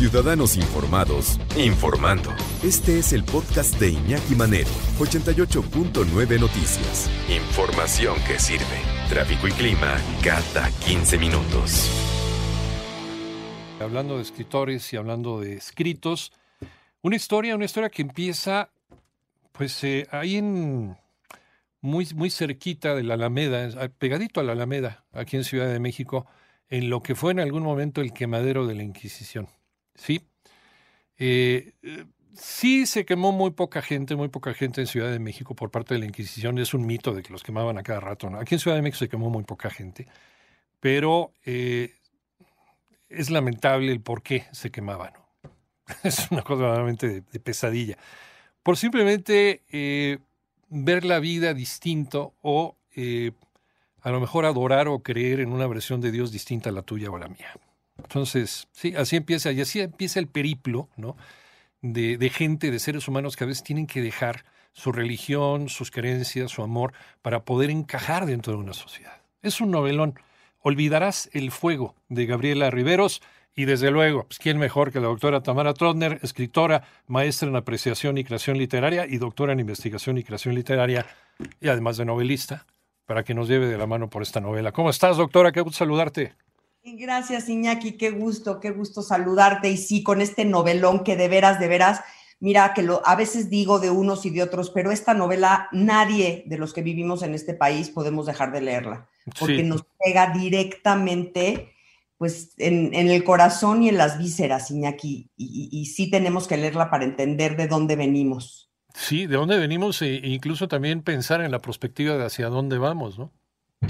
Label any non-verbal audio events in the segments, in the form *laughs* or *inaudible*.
Ciudadanos informados, informando. Este es el podcast de Iñaki Manero, 88.9 Noticias. Información que sirve. Tráfico y clima cada 15 minutos. Hablando de escritores y hablando de escritos, una historia, una historia que empieza, pues eh, ahí en muy, muy cerquita de la Alameda, pegadito a la Alameda, aquí en Ciudad de México, en lo que fue en algún momento el quemadero de la Inquisición. ¿Sí? Eh, sí se quemó muy poca gente, muy poca gente en Ciudad de México por parte de la Inquisición. Es un mito de que los quemaban a cada rato. Aquí en Ciudad de México se quemó muy poca gente, pero eh, es lamentable el por qué se quemaban. *laughs* Es una cosa realmente de, pesadilla. Por simplemente eh, ver la vida distinto o a lo mejor adorar o creer en una versión de Dios distinta a la tuya o a la mía. Entonces, sí, así empieza, y así empieza el periplo, ¿no? De, gente, de seres humanos que a veces tienen que dejar su religión, sus creencias, su amor, para poder encajar dentro de una sociedad. Es un novelón. Olvidarás el fuego de Gabriela Riveros y desde luego, pues, ¿quién mejor que la doctora Tamara Trotner, escritora, maestra en apreciación y creación literaria y doctora en investigación y creación literaria y además de novelista, para que nos lleve de la mano por esta novela. ¿Cómo estás, doctora? Qué gusto saludarte. Gracias, Iñaki, qué gusto, qué gusto saludarte. Y sí, con este novelón que de veras, de veras, mira que lo, a veces digo de unos y de otros, pero esta novela nadie de los que vivimos en este país podemos dejar de leerla, porque nos pega directamente pues en, el corazón y en las vísceras, Iñaki, y, y, sí tenemos que leerla para entender de dónde venimos. Sí, de dónde venimos e incluso también pensar en la perspectiva de hacia dónde vamos, ¿no?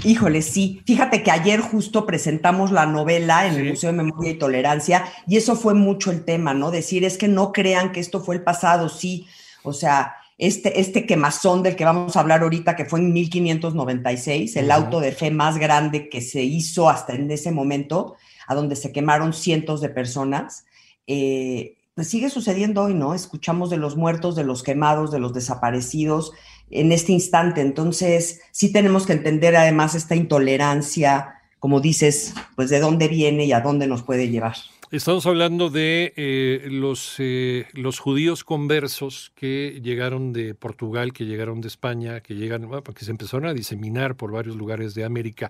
Híjole, sí. Fíjate que ayer justo presentamos la novela en el Museo de Memoria y Tolerancia y eso fue mucho el tema, ¿no? Decir, es que no crean que esto fue el pasado, sí. O sea, este, este quemazón del que vamos a hablar ahorita, que fue en 1596, el auto de fe más grande que se hizo hasta en ese momento, a donde se quemaron cientos de personas, eh, pues sigue sucediendo hoy, ¿no? Escuchamos de los muertos, de los quemados, de los desaparecidos, en este instante. Entonces, sí tenemos que entender además esta intolerancia, como dices, pues de dónde viene y a dónde nos puede llevar. Estamos hablando de eh, los, eh, los judíos conversos que llegaron de Portugal, que llegaron de España, que llegan, que se empezaron a diseminar por varios lugares de América.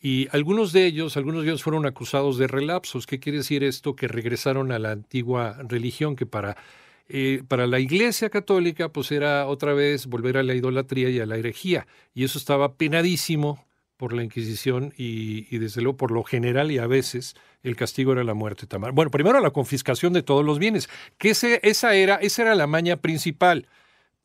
Y algunos de ellos, algunos de ellos fueron acusados de relapsos. ¿Qué quiere decir esto? Que regresaron a la antigua religión, que para eh, para la Iglesia Católica, pues era otra vez volver a la idolatría y a la herejía. Y eso estaba penadísimo por la Inquisición y, desde luego por lo general y a veces el castigo era la muerte. Tamar. Bueno, primero la confiscación de todos los bienes, que ese, esa, era, esa era la maña principal.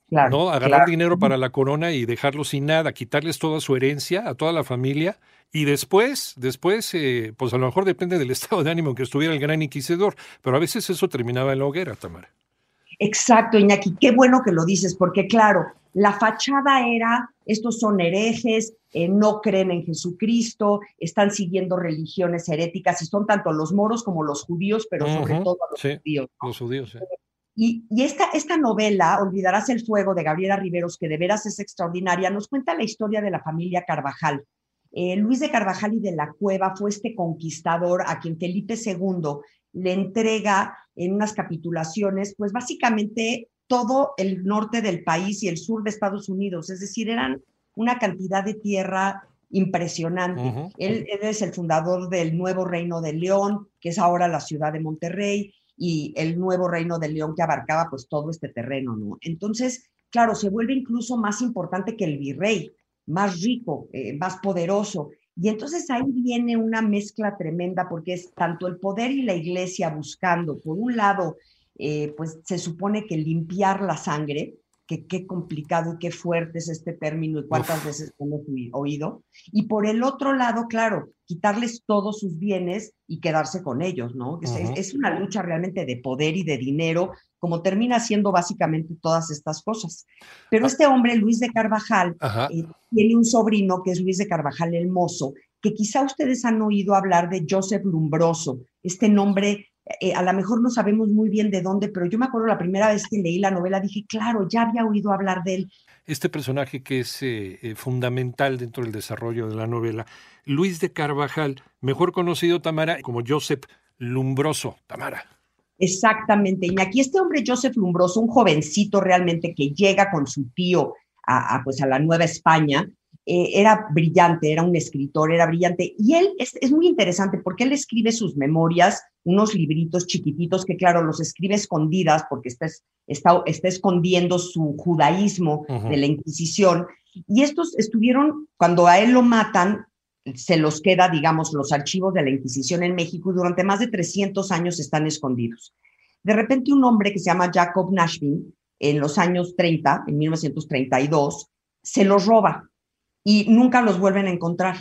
¿No? Agarrar dinero para la corona y dejarlo sin nada, quitarles toda su herencia a toda la familia y después, después, eh, pues a lo mejor depende del *laughs* estado de ánimo que estuviera el gran inquisidor, pero a veces eso terminaba en la hoguera, Tamara. Exacto, Iñaki, qué bueno que lo dices, porque claro, la fachada era, estos son herejes, eh, no creen en Jesucristo, están siguiendo religiones heréticas, y son tanto los moros como los judíos, pero sobre todo los judíos. Los judíos, sí. Y, esta, esta novela, Olvidarás el Fuego, de Gabriela Riveros, que de veras es extraordinaria, nos cuenta la historia de la familia Carvajal. Eh, Luis de Carvajal y de la Cueva fue este conquistador a quien Felipe II le entrega en unas capitulaciones, pues básicamente todo el norte del país y el sur de Estados Unidos, es decir, eran una cantidad de tierra impresionante. él, es el fundador del nuevo Reino de León, que es ahora la ciudad de Monterrey, y el nuevo Reino de León que abarcaba pues todo este terreno, ¿no? Entonces, claro, se vuelve incluso más importante que el virrey, más rico, eh, más poderoso. Y entonces ahí viene una mezcla tremenda porque es tanto el poder y la iglesia buscando, por un lado, eh, pues se supone que limpiar la sangre, que qué complicado y qué fuerte es este término y cuántas veces hemos oído. Y por el otro lado, claro, quitarles todos sus bienes y quedarse con ellos, ¿no? es, una lucha realmente de poder y de dinero, como termina siendo básicamente todas estas cosas. Pero ah. este hombre, Luis de Carvajal, eh, tiene un sobrino que es Luis de Carvajal el Mozo, que quizá ustedes han oído hablar de Joseph Lumbroso, este nombre eh, a lo mejor no sabemos muy bien de dónde, pero yo me acuerdo la primera vez que leí la novela, dije, claro, ya había oído hablar de él. Este personaje que es eh, eh, fundamental dentro del desarrollo de la novela, Luis de Carvajal, mejor conocido, Tamara, como Joseph Lumbroso, Tamara. Exactamente, y aquí este hombre Joseph Lumbroso, un jovencito realmente que llega con su tío a, pues a la Nueva España, eh, era brillante, era un escritor, era brillante. Y él es, muy interesante porque él escribe sus memorias, unos libritos chiquititos que, claro, los escribe escondidas porque está, está, está escondiendo su judaísmo de la Inquisición. Y estos estuvieron, cuando a él lo matan, se los queda, digamos, los archivos de la Inquisición en México y durante más de 300 años están escondidos. De repente un hombre que se llama Jacob Nashvin, en los años 30, en 1932, se los roba y nunca los vuelven a encontrar.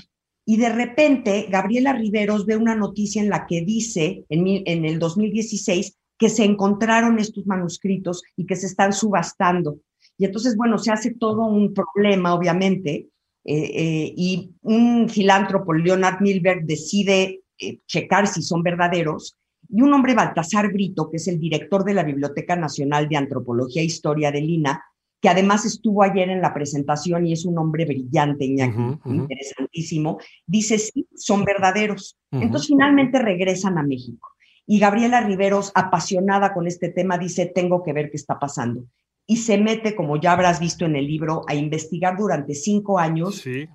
Y de repente, Gabriela Riveros ve una noticia en la que dice, en, el 2016, que se encontraron estos manuscritos y que se están subastando. Y entonces, bueno, se hace todo un problema, obviamente, eh, eh, y un filántropo, Leonard Milberg, decide eh, checar si son verdaderos, y un hombre, Baltasar Brito, que es el director de la Biblioteca Nacional de Antropología e Historia de Lina, que además estuvo ayer en la presentación y es un hombre brillante, interesantísimo, dice, sí, son verdaderos. Entonces finalmente regresan a México. Y Gabriela Riveros, apasionada con este tema, dice, tengo que ver qué está pasando. Y se mete, como ya habrás visto en el libro, a investigar durante cinco años. Sí.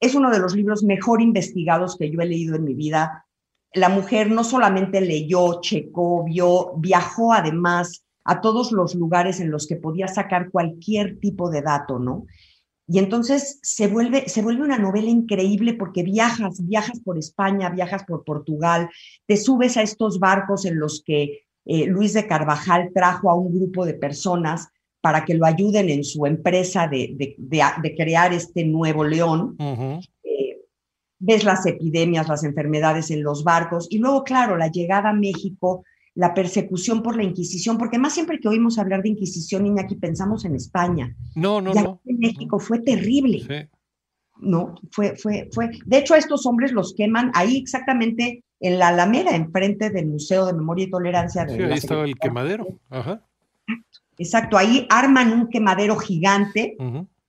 Es uno de los libros mejor investigados que yo he leído en mi vida. La mujer no solamente leyó, checó, vio, viajó además a todos los lugares en los que podía sacar cualquier tipo de dato, ¿no? Y entonces se vuelve, se vuelve una novela increíble porque viajas, viajas por España, viajas por Portugal, te subes a estos barcos en los que eh, Luis de Carvajal trajo a un grupo de personas para que lo ayuden en su empresa de, de, crear este nuevo león. Eh, ves las epidemias, las enfermedades en los barcos y luego, claro, la llegada a México la persecución por la Inquisición, porque más siempre que oímos hablar de Inquisición, niña, aquí pensamos en España. No, no, no. En México fue terrible. Sí. No, fue, fue, fue. De hecho, a estos hombres los queman ahí exactamente en la Alameda, enfrente del Museo de Memoria y Tolerancia. De sí, ahí estaba el quemadero. Ajá. Exacto, ahí arman un quemadero gigante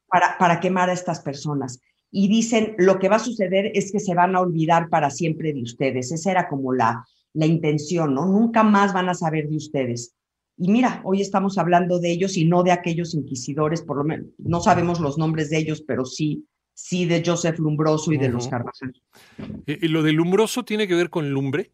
para, para quemar a estas personas. Y dicen, lo que va a suceder es que se van a olvidar para siempre de ustedes. Esa era como la, la intención, ¿no? Nunca más van a saber de ustedes. Y mira, hoy estamos hablando de ellos y no de aquellos inquisidores, por lo menos, no sabemos los nombres de ellos, pero sí, sí de Joseph Lumbroso y de los Carvajal. ¿Y lo de Lumbroso tiene que ver con lumbre?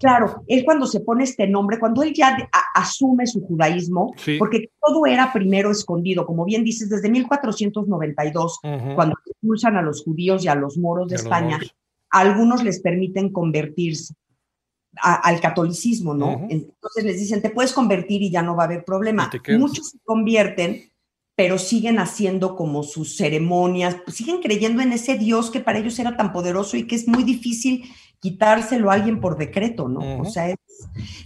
Claro, él cuando se pone este nombre, cuando él ya asume su judaísmo, porque todo era primero escondido, como bien dices, desde 1492, cuando expulsan a los judíos y a los moros de, España, algunos les permiten convertirse al catolicismo, ¿no? Entonces les dicen, te puedes convertir y ya no va a haber problema. Muchos se convierten, pero siguen haciendo como sus ceremonias, pues siguen creyendo en ese Dios que para ellos era tan poderoso y que es muy difícil quitárselo a alguien por decreto, ¿no? O sea,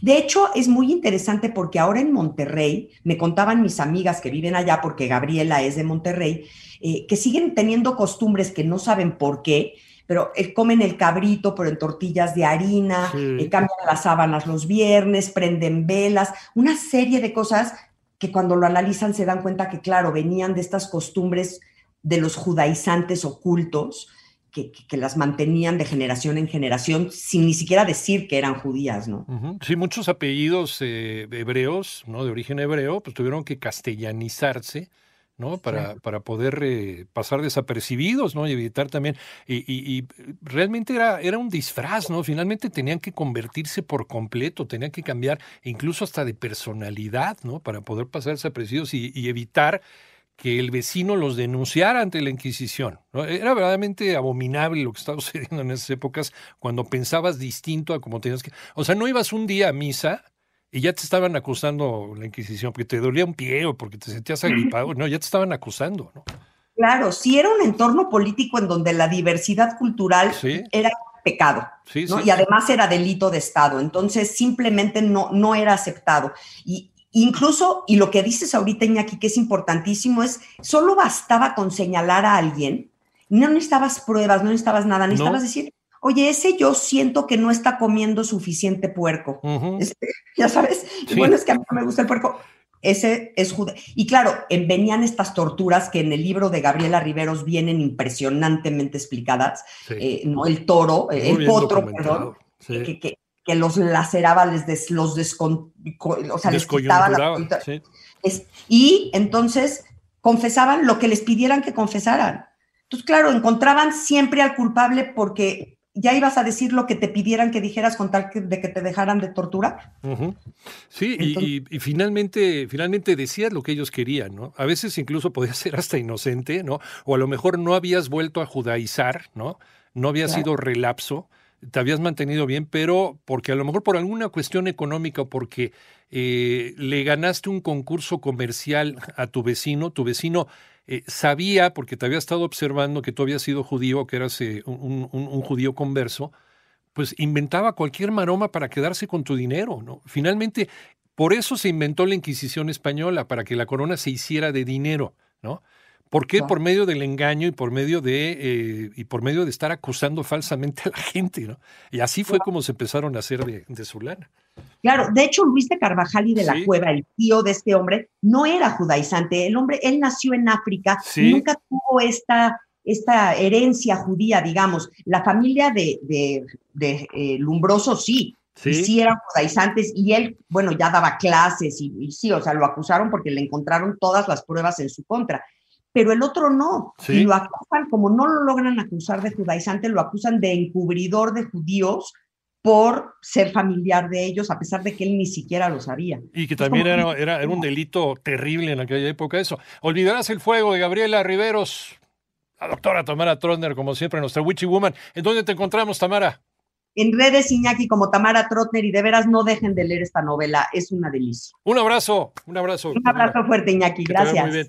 de hecho es muy interesante porque ahora en Monterrey, me contaban mis amigas que viven allá, porque Gabriela es de Monterrey, eh, que siguen teniendo costumbres que no saben por qué, pero eh, comen el cabrito, pero en tortillas de harina, eh, cambian las sábanas los viernes, prenden velas, una serie de cosas que cuando lo analizan se dan cuenta que, claro, venían de estas costumbres de los judaizantes ocultos, que, las mantenían de generación en generación sin ni siquiera decir que eran judías, ¿no? Sí, muchos apellidos eh, hebreos, ¿no? De origen hebreo, pues tuvieron que castellanizarse ¿no? Para, para poder eh, pasar desapercibidos, ¿no? Y evitar también. Y, y, realmente era, era un disfraz, ¿no? Finalmente tenían que convertirse por completo, tenían que cambiar incluso hasta de personalidad, ¿no? Para poder pasar desapercibidos y, y evitar que el vecino los denunciara ante la Inquisición. ¿no? Era verdaderamente abominable lo que estaba *laughs* sucediendo en esas épocas cuando pensabas distinto a como tenías que... O sea, no ibas un día a misa y ya te estaban acusando la Inquisición, porque te dolía un pie o porque te sentías agripado, no, ya te estaban acusando, ¿no? Claro, sí era un entorno político en donde la diversidad cultural era pecado, ¿no? y además era delito de Estado, entonces simplemente no, no era aceptado. Y incluso, y lo que dices ahorita, Iñaki, que es importantísimo, es solo bastaba con señalar a alguien, no necesitabas pruebas, no necesitabas nada, necesitabas decir, oye, ese yo siento que no está comiendo suficiente puerco. Este, ya sabes, bueno, es que a mí no me gusta el puerco. Ese es Judá. Y claro, venían estas torturas que en el libro de Gabriela Riveros vienen impresionantemente explicadas, eh, ¿no? El toro, el potro, perdón, que, los laceraba, les los descon, o sea, les quitaba la Y entonces confesaban lo que les pidieran que confesaran. Entonces, claro, encontraban siempre al culpable porque ya ibas a decir lo que te pidieran que dijeras con tal de que te dejaran de torturar. Sí, y, finalmente, finalmente decías lo que ellos querían, ¿no? A veces incluso podías ser hasta inocente, ¿no? O a lo mejor no habías vuelto a judaizar, ¿no? No había sido relapso, te habías mantenido bien, pero porque a lo mejor por alguna cuestión económica o porque eh, le ganaste un concurso comercial a tu vecino, tu vecino eh, sabía, porque te había estado observando que tú habías sido judío, que eras eh, un, judío converso, pues inventaba cualquier maroma para quedarse con tu dinero, ¿no? Finalmente, por eso se inventó la Inquisición española, para que la corona se hiciera de dinero, ¿no? ¿Por qué? Por medio del engaño y por medio de eh, y por medio de estar acusando falsamente a la gente, ¿no? Y así fue como se empezaron a hacer de, de su lana. Claro, de hecho Luis de Carvajal y de la Cueva, el tío de este hombre, no era judaizante. El hombre, él nació en África, nunca tuvo esta, esta herencia judía, digamos. La familia de, de, eh, Lumbroso sí, sí. eran judaizantes y él, bueno, ya daba clases y, sí, o sea, lo acusaron porque le encontraron todas las pruebas en su contra. Pero el otro no, y lo acusan, como no lo logran acusar de judaizante, lo acusan de encubridor de judíos por ser familiar de ellos, a pesar de que él ni siquiera lo sabía. Y que también era, era, un delito terrible en aquella época eso. Olvidarás el fuego de Gabriela Riveros, la doctora Tamara Trotner, como siempre, nuestra Witchy Woman. ¿En dónde te encontramos, Tamara? En redes Iñaki como Tamara Trotner y de veras no dejen de leer esta novela, es una delicia. Un abrazo, un abrazo. Un abrazo fuerte Iñaki, gracias.